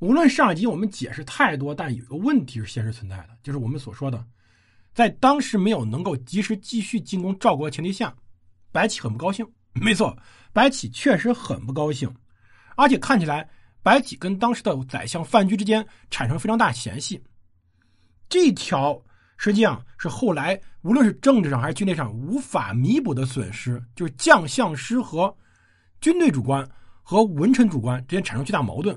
无论上集我们解释太多，但有一个问题是现实存在的，就是我们所说的，在当时没有能够及时继续进攻赵国的前提下，白起很不高兴。没错，白起确实很不高兴，而且看起来白起跟当时的宰相范雎之间产生非常大嫌隙。这条实际上是后来无论是政治上还是军队上无法弥补的损失，就是将相失和军队主官和文臣主官之间产生巨大矛盾。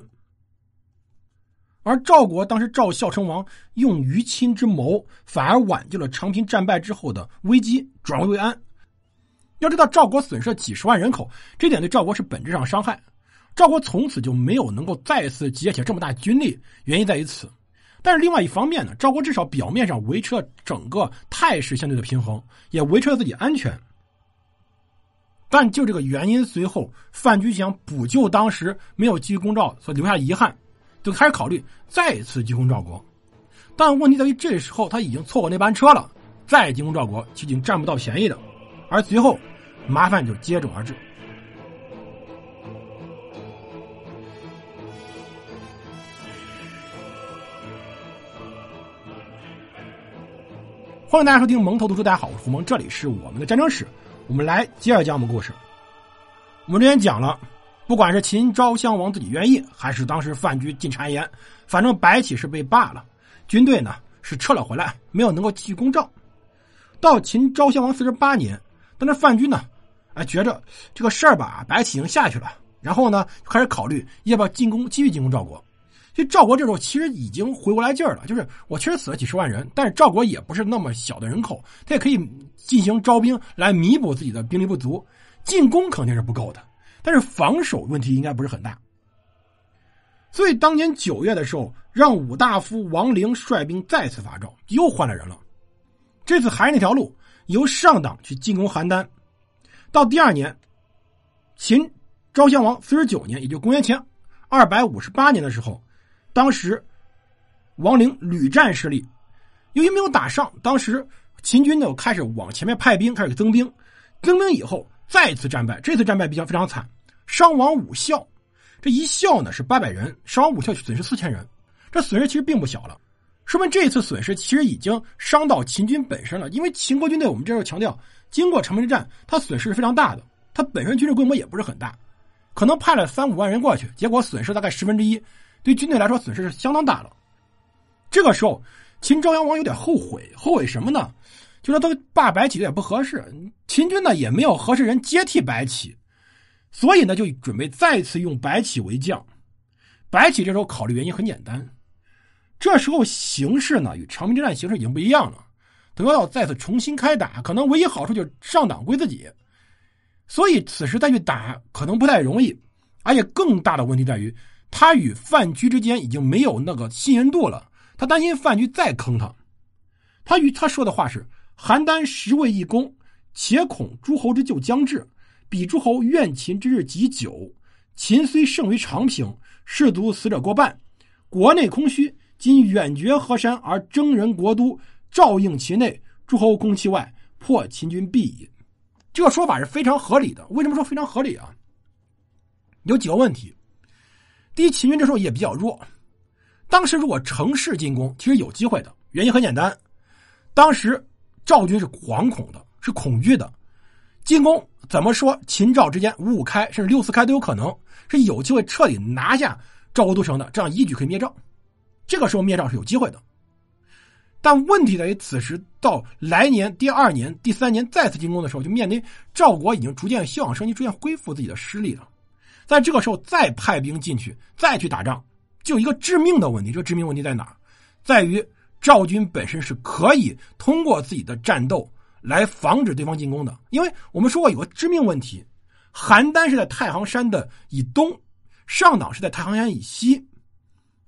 而赵国当时赵孝成王用于亲之谋，反而挽救了长平战败之后的危机，转危为安。要知道，赵国损失了几十万人口，这点对赵国是本质上伤害。赵国从此就没有能够再次集结起这么大军力，原因在于此。但是另外一方面呢，赵国至少表面上维持了整个态势相对的平衡，也维持了自己安全。但就这个原因，随后范雎想补救当时没有继续攻赵所留下遗憾。就开始考虑再次进攻赵国，但问题在于这时候他已经错过那班车了，再进攻赵国其已经占不到便宜的，而随后麻烦就接踵而至。欢迎大家收听蒙头读书，大家好，我是胡蒙，这里是我们的战争史，我们来接着讲我们故事。我们之前讲了。不管是秦昭襄王自己愿意，还是当时范雎进谗言，反正白起是被罢了，军队呢是撤了回来，没有能够继续攻赵。到秦昭襄王四十八年，但是范雎呢，哎，觉着这个事儿吧，白起已经下去了，然后呢，开始考虑要不要进攻，继续进攻赵国。所以赵国这时候其实已经回过来劲儿了，就是我确实死了几十万人，但是赵国也不是那么小的人口，他也可以进行招兵来弥补自己的兵力不足，进攻肯定是不够的。但是防守问题应该不是很大，所以当年九月的时候，让武大夫王陵率兵再次伐赵，又换了人了。这次还是那条路，由上党去进攻邯郸。到第二年，秦昭襄王四十九年，也就公元前二百五十八年的时候，当时王陵屡战失利，由于没有打上，当时秦军呢开始往前面派兵，开始增兵，增兵以后。再次战败，这次战败比较非常惨，伤亡五校，这一校呢是八百人，伤亡五校损失四千人，这损失其实并不小了，说明这次损失其实已经伤到秦军本身了。因为秦国军队，我们这时候强调，经过长平之战，他损失是非常大的，他本身军事规模也不是很大，可能派了三五万人过去，结果损失大概十分之一，对军队来说损失是相当大了。这个时候，秦昭襄王有点后悔，后悔什么呢？就说他罢白起有点不合适，秦军呢也没有合适人接替白起，所以呢就准备再次用白起为将。白起这时候考虑原因很简单，这时候形势呢与长平之战形势已经不一样了，等要再次重新开打，可能唯一好处就是上党归自己，所以此时再去打可能不太容易，而且更大的问题在于他与范雎之间已经没有那个信任度了，他担心范雎再坑他，他与他说的话是。邯郸实为一攻，且恐诸侯之救将至，彼诸侯怨秦之日极久。秦虽胜于长平，士卒死者过半，国内空虚。今远绝河山而征人国都，照应其内，诸侯攻其外，破秦军必矣。这个说法是非常合理的。为什么说非常合理啊？有几个问题。第一，秦军这时候也比较弱，当时如果乘势进攻，其实有机会的。原因很简单，当时。赵军是惶恐的，是恐惧的，进攻怎么说？秦赵之间五五开，甚至六四开都有可能，是有机会彻底拿下赵国都城的。这样一举可以灭赵，这个时候灭赵是有机会的。但问题在于，此时到来年第二年、第三年再次进攻的时候，就面临赵国已经逐渐休养生息，逐渐恢复自己的实力了。在这个时候再派兵进去，再去打仗，就一个致命的问题。这个致命问题在哪？在于。赵军本身是可以通过自己的战斗来防止对方进攻的，因为我们说过有个致命问题：邯郸是在太行山的以东，上党是在太行山以西，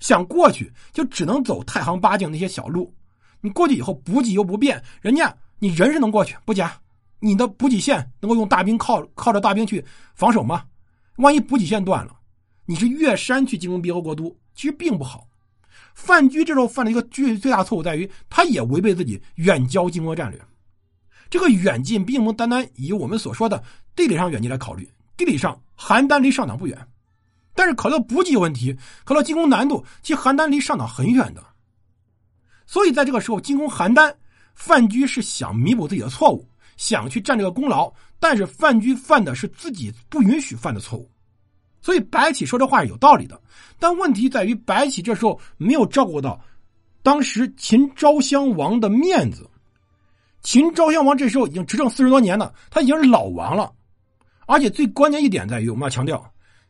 想过去就只能走太行八境那些小路。你过去以后补给又不便，人家你人是能过去，不假，你的补给线能够用大兵靠靠着大兵去防守吗？万一补给线断了，你是越山去进攻别国国都，其实并不好。范雎这时候犯了一个最最大错误，在于他也违背自己远交近攻战略。这个远近并不单单以我们所说的地理上远近来考虑。地理上，邯郸离上党不远，但是考虑到补给问题，考虑到进攻难度，其实邯郸离上党很远的。所以在这个时候进攻邯郸，范雎是想弥补自己的错误，想去占这个功劳，但是范雎犯的是自己不允许犯的错误。所以白起说这话是有道理的，但问题在于白起这时候没有照顾到当时秦昭襄王的面子。秦昭襄王这时候已经执政四十多年了，他已经是老王了，而且最关键一点在于，我们要强调，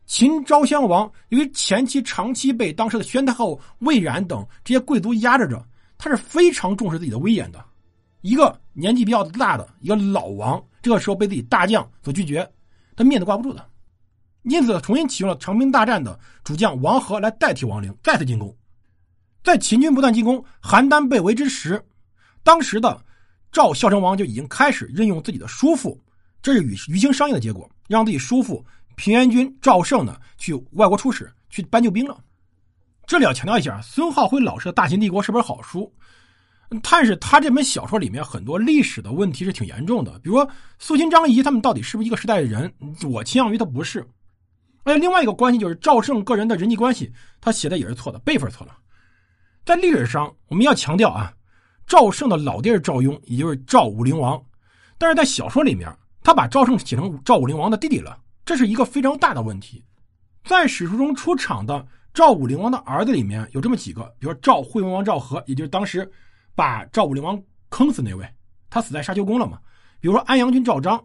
秦昭襄王由于前期长期被当时的宣太后魏冉等这些贵族压制着，他是非常重视自己的威严的。一个年纪比较大的一个老王，这个时候被自己大将所拒绝，他面子挂不住的，因此重新启用了长平大战的主将王和来代替王陵，再次进攻。在秦军不断进攻，邯郸被围之时，当时的。赵孝成王就已经开始任用自己的叔父，这是与于情商议的结果，让自己叔父平原君赵胜呢去外国出使，去搬救兵了。这里要强调一下，孙浩辉老师的《大秦帝国》是本好书，但是他这本小说里面很多历史的问题是挺严重的，比如说苏秦张仪他们到底是不是一个时代的人？我倾向于他不是。而且另外一个关系就是赵胜个人的人际关系，他写的也是错的，辈分错了。在历史上，我们要强调啊。赵胜的老爹是赵雍，也就是赵武灵王，但是在小说里面，他把赵胜写成赵武灵王的弟弟了，这是一个非常大的问题。在史书中出场的赵武灵王的儿子里面有这么几个，比如说赵惠文王赵和，也就是当时把赵武灵王坑死那位，他死在沙丘宫了嘛。比如说安阳君赵章、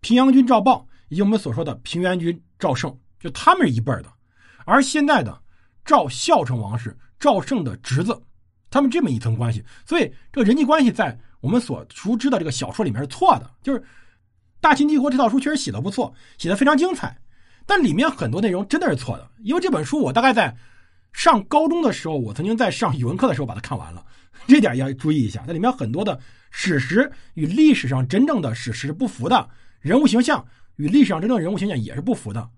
平阳君赵豹，以及我们所说的平原君赵胜，就他们是一辈的。而现在的赵孝成王是赵胜的侄子。他们这么一层关系，所以这个人际关系在我们所熟知的这个小说里面是错的。就是《大秦帝国》这套书确实写的不错，写的非常精彩，但里面很多内容真的是错的。因为这本书我大概在上高中的时候，我曾经在上语文课的时候把它看完了，这点要注意一下。它里面很多的史实与历史上真正的史实不符的，人物形象与历史上真正人物形象也是不符的。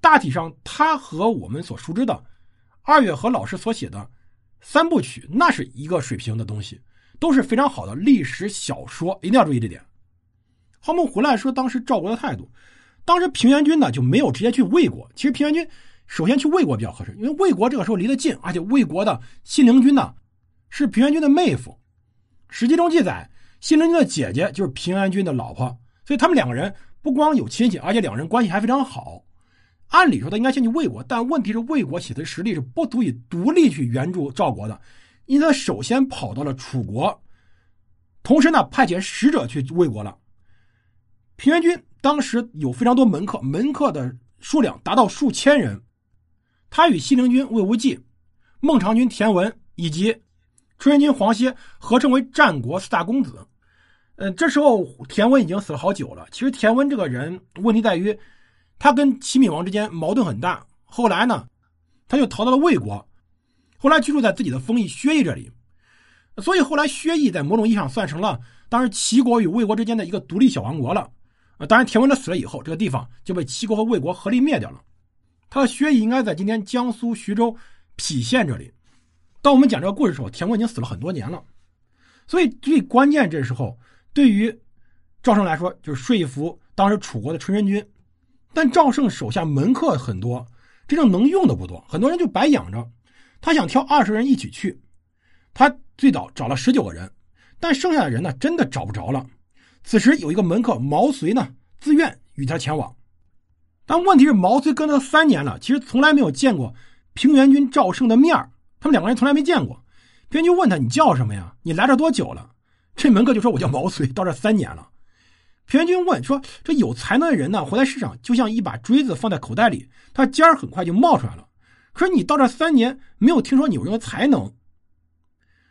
大体上，它和我们所熟知的二月河老师所写的。三部曲那是一个水平的东西，都是非常好的历史小说，一定要注意这点。好，我们回来说当时赵国的态度。当时平原君呢就没有直接去魏国，其实平原君首先去魏国比较合适，因为魏国这个时候离得近，而且魏国的信陵君呢是平原君的妹夫。史记中记载，信陵君的姐姐就是平原君的老婆，所以他们两个人不光有亲戚，而且两个人关系还非常好。按理说他应该先去魏国，但问题是魏国写的实力是不足以独立去援助赵国的，因此他首先跑到了楚国，同时呢派遣使者去魏国了。平原君当时有非常多门客，门客的数量达到数千人，他与西陵君魏无忌、孟尝君田文以及春申君黄歇合称为战国四大公子。嗯，这时候田文已经死了好久了。其实田文这个人问题在于。他跟齐闵王之间矛盾很大，后来呢，他就逃到了魏国，后来居住在自己的封邑薛邑这里，所以后来薛邑在某种意义上算成了当时齐国与魏国之间的一个独立小王国了。呃，当然田文哲死了以后，这个地方就被齐国和魏国合力灭掉了。他的薛邑应该在今天江苏徐州郫县这里。当我们讲这个故事的时候，田文已经死了很多年了，所以最关键这时候对于赵胜来说，就是说服当时楚国的春申君。但赵胜手下门客很多，真正能用的不多，很多人就白养着。他想挑二十人一起去，他最早找了十九个人，但剩下的人呢，真的找不着了。此时有一个门客毛遂呢，自愿与他前往。但问题是，毛遂跟了他三年了，其实从来没有见过平原君赵胜的面他们两个人从来没见过。平原君问他：“你叫什么呀？你来这多久了？”这门客就说：“我叫毛遂，到这三年了。”平原君问说：“这有才能的人呢，活在世上就像一把锥子放在口袋里，它尖儿很快就冒出来了。可是你到这三年没有听说你有什么才能。”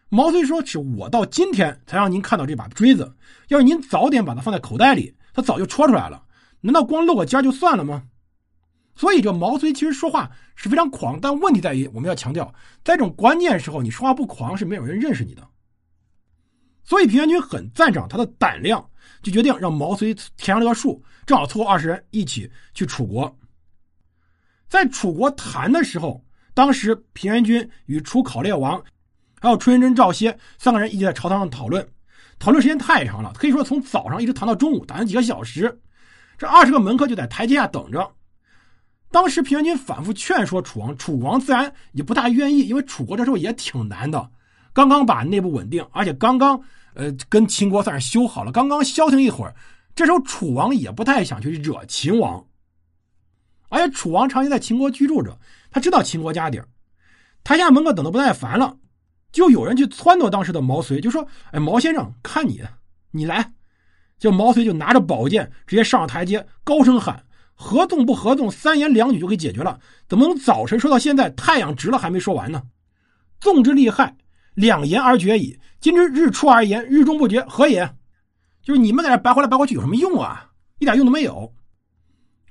毛遂说：“是我到今天才让您看到这把锥子，要是您早点把它放在口袋里，它早就戳出来了。难道光露个尖就算了吗？”所以这毛遂其实说话是非常狂，但问题在于我们要强调，在这种关键时候，你说话不狂是没有人认识你的。所以平原君很赞赏他的胆量。就决定让毛遂填上这个数，正好凑够二十人一起去楚国。在楚国谈的时候，当时平原君与楚考烈王，还有春申真、赵歇三个人一起在朝堂上讨论，讨论时间太长了，可以说从早上一直谈到中午，谈了几个小时。这二十个门客就在台阶下等着。当时平原君反复劝说楚王，楚王自然也不大愿意，因为楚国这时候也挺难的，刚刚把内部稳定，而且刚刚呃跟秦国算是修好了，刚刚消停一会儿，这时候楚王也不太想去惹秦王，而且楚王长期在秦国居住着，他知道秦国家底儿，台下门客等的不耐烦了，就有人去撺掇当时的毛遂，就说：“哎，毛先生，看你，你来。”就毛遂就拿着宝剑直接上了台阶，高声喊。合纵不合纵，三言两语就给解决了。怎么能早晨说到现在，太阳直了还没说完呢？纵之利害，两言而决矣。今之日出而言，日中不决，何也？就是你们在这白活来白活去有什么用啊？一点用都没有。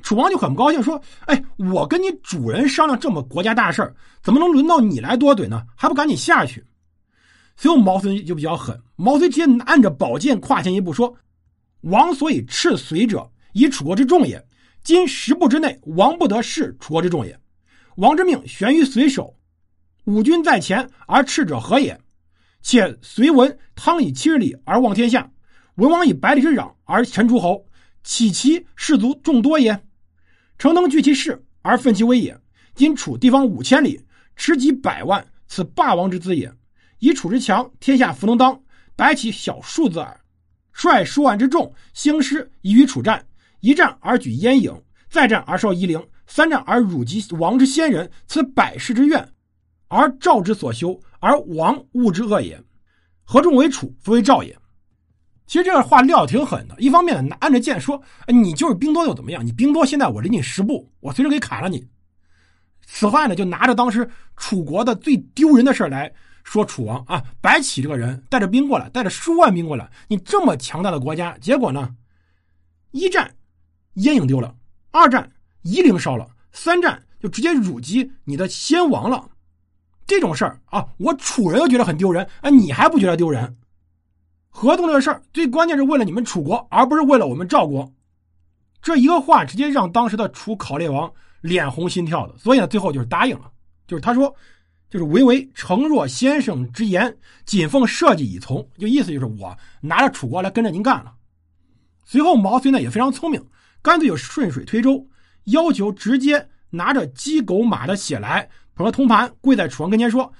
楚王就很不高兴，说：“哎，我跟你主人商量这么国家大事怎么能轮到你来多嘴呢？还不赶紧下去？”随后毛遂就比较狠，毛遂直接按着宝剑跨前一步说：“王所以斥随者，以楚国之众也。”今十步之内，王不得弑楚国之众也。王之命悬于随手，五军在前而赤者何也？且隋文汤以七十里而望天下，文王以百里之壤而陈诸侯，岂其士卒众多也？诚能聚其势而奋其威也。今楚地方五千里，持戟百万，此霸王之资也。以楚之强，天下弗能当，白起小数字耳。率数万之众，兴师以与楚战。一战而举燕郢，再战而烧夷陵，三战而辱及王之先人，此百世之怨，而赵之所修，而王物之恶也。何众为楚，弗为赵也。其实这话撂挺狠的。一方面呢，按着剑说，你就是兵多又怎么样？你兵多，现在我离你十步，我随时可以砍了你。此话呢，就拿着当时楚国的最丢人的事来说楚王啊，白起这个人带着兵过来，带着数万兵过来，你这么强大的国家，结果呢，一战。燕影丢了，二战夷陵烧了，三战就直接辱及你的先王了。这种事儿啊，我楚人都觉得很丢人啊，你还不觉得丢人？合同这个事儿，最关键是为了你们楚国，而不是为了我们赵国。这一个话直接让当时的楚考烈王脸红心跳的，所以呢，最后就是答应了。就是他说，就是唯唯承若先生之言，谨奉社稷以从。就意思就是我拿着楚国来跟着您干了。随后毛遂呢也非常聪明。干脆就顺水推舟，要求直接拿着鸡狗马的血来，捧着铜盘跪在楚王跟前说：“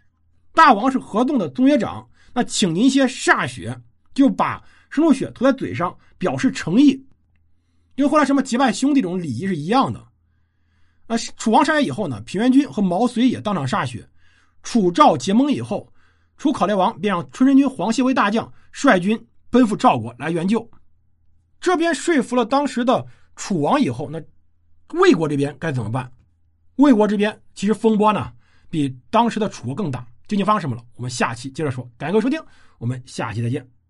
大王是合纵的宗学长，那请您些歃血，就把生出血涂在嘴上，表示诚意。因为后来什么结拜兄弟这种礼仪是一样的。呃，楚王上来以后呢，平原君和毛遂也当场歃血。楚赵结盟以后，楚考烈王便让春申君黄歇为大将，率军奔赴赵国来援救。这边说服了当时的。楚王以后，那魏国这边该怎么办？魏国这边其实风波呢，比当时的楚国更大。究竟发生什么了？我们下期接着说。感谢各位收听，我们下期再见。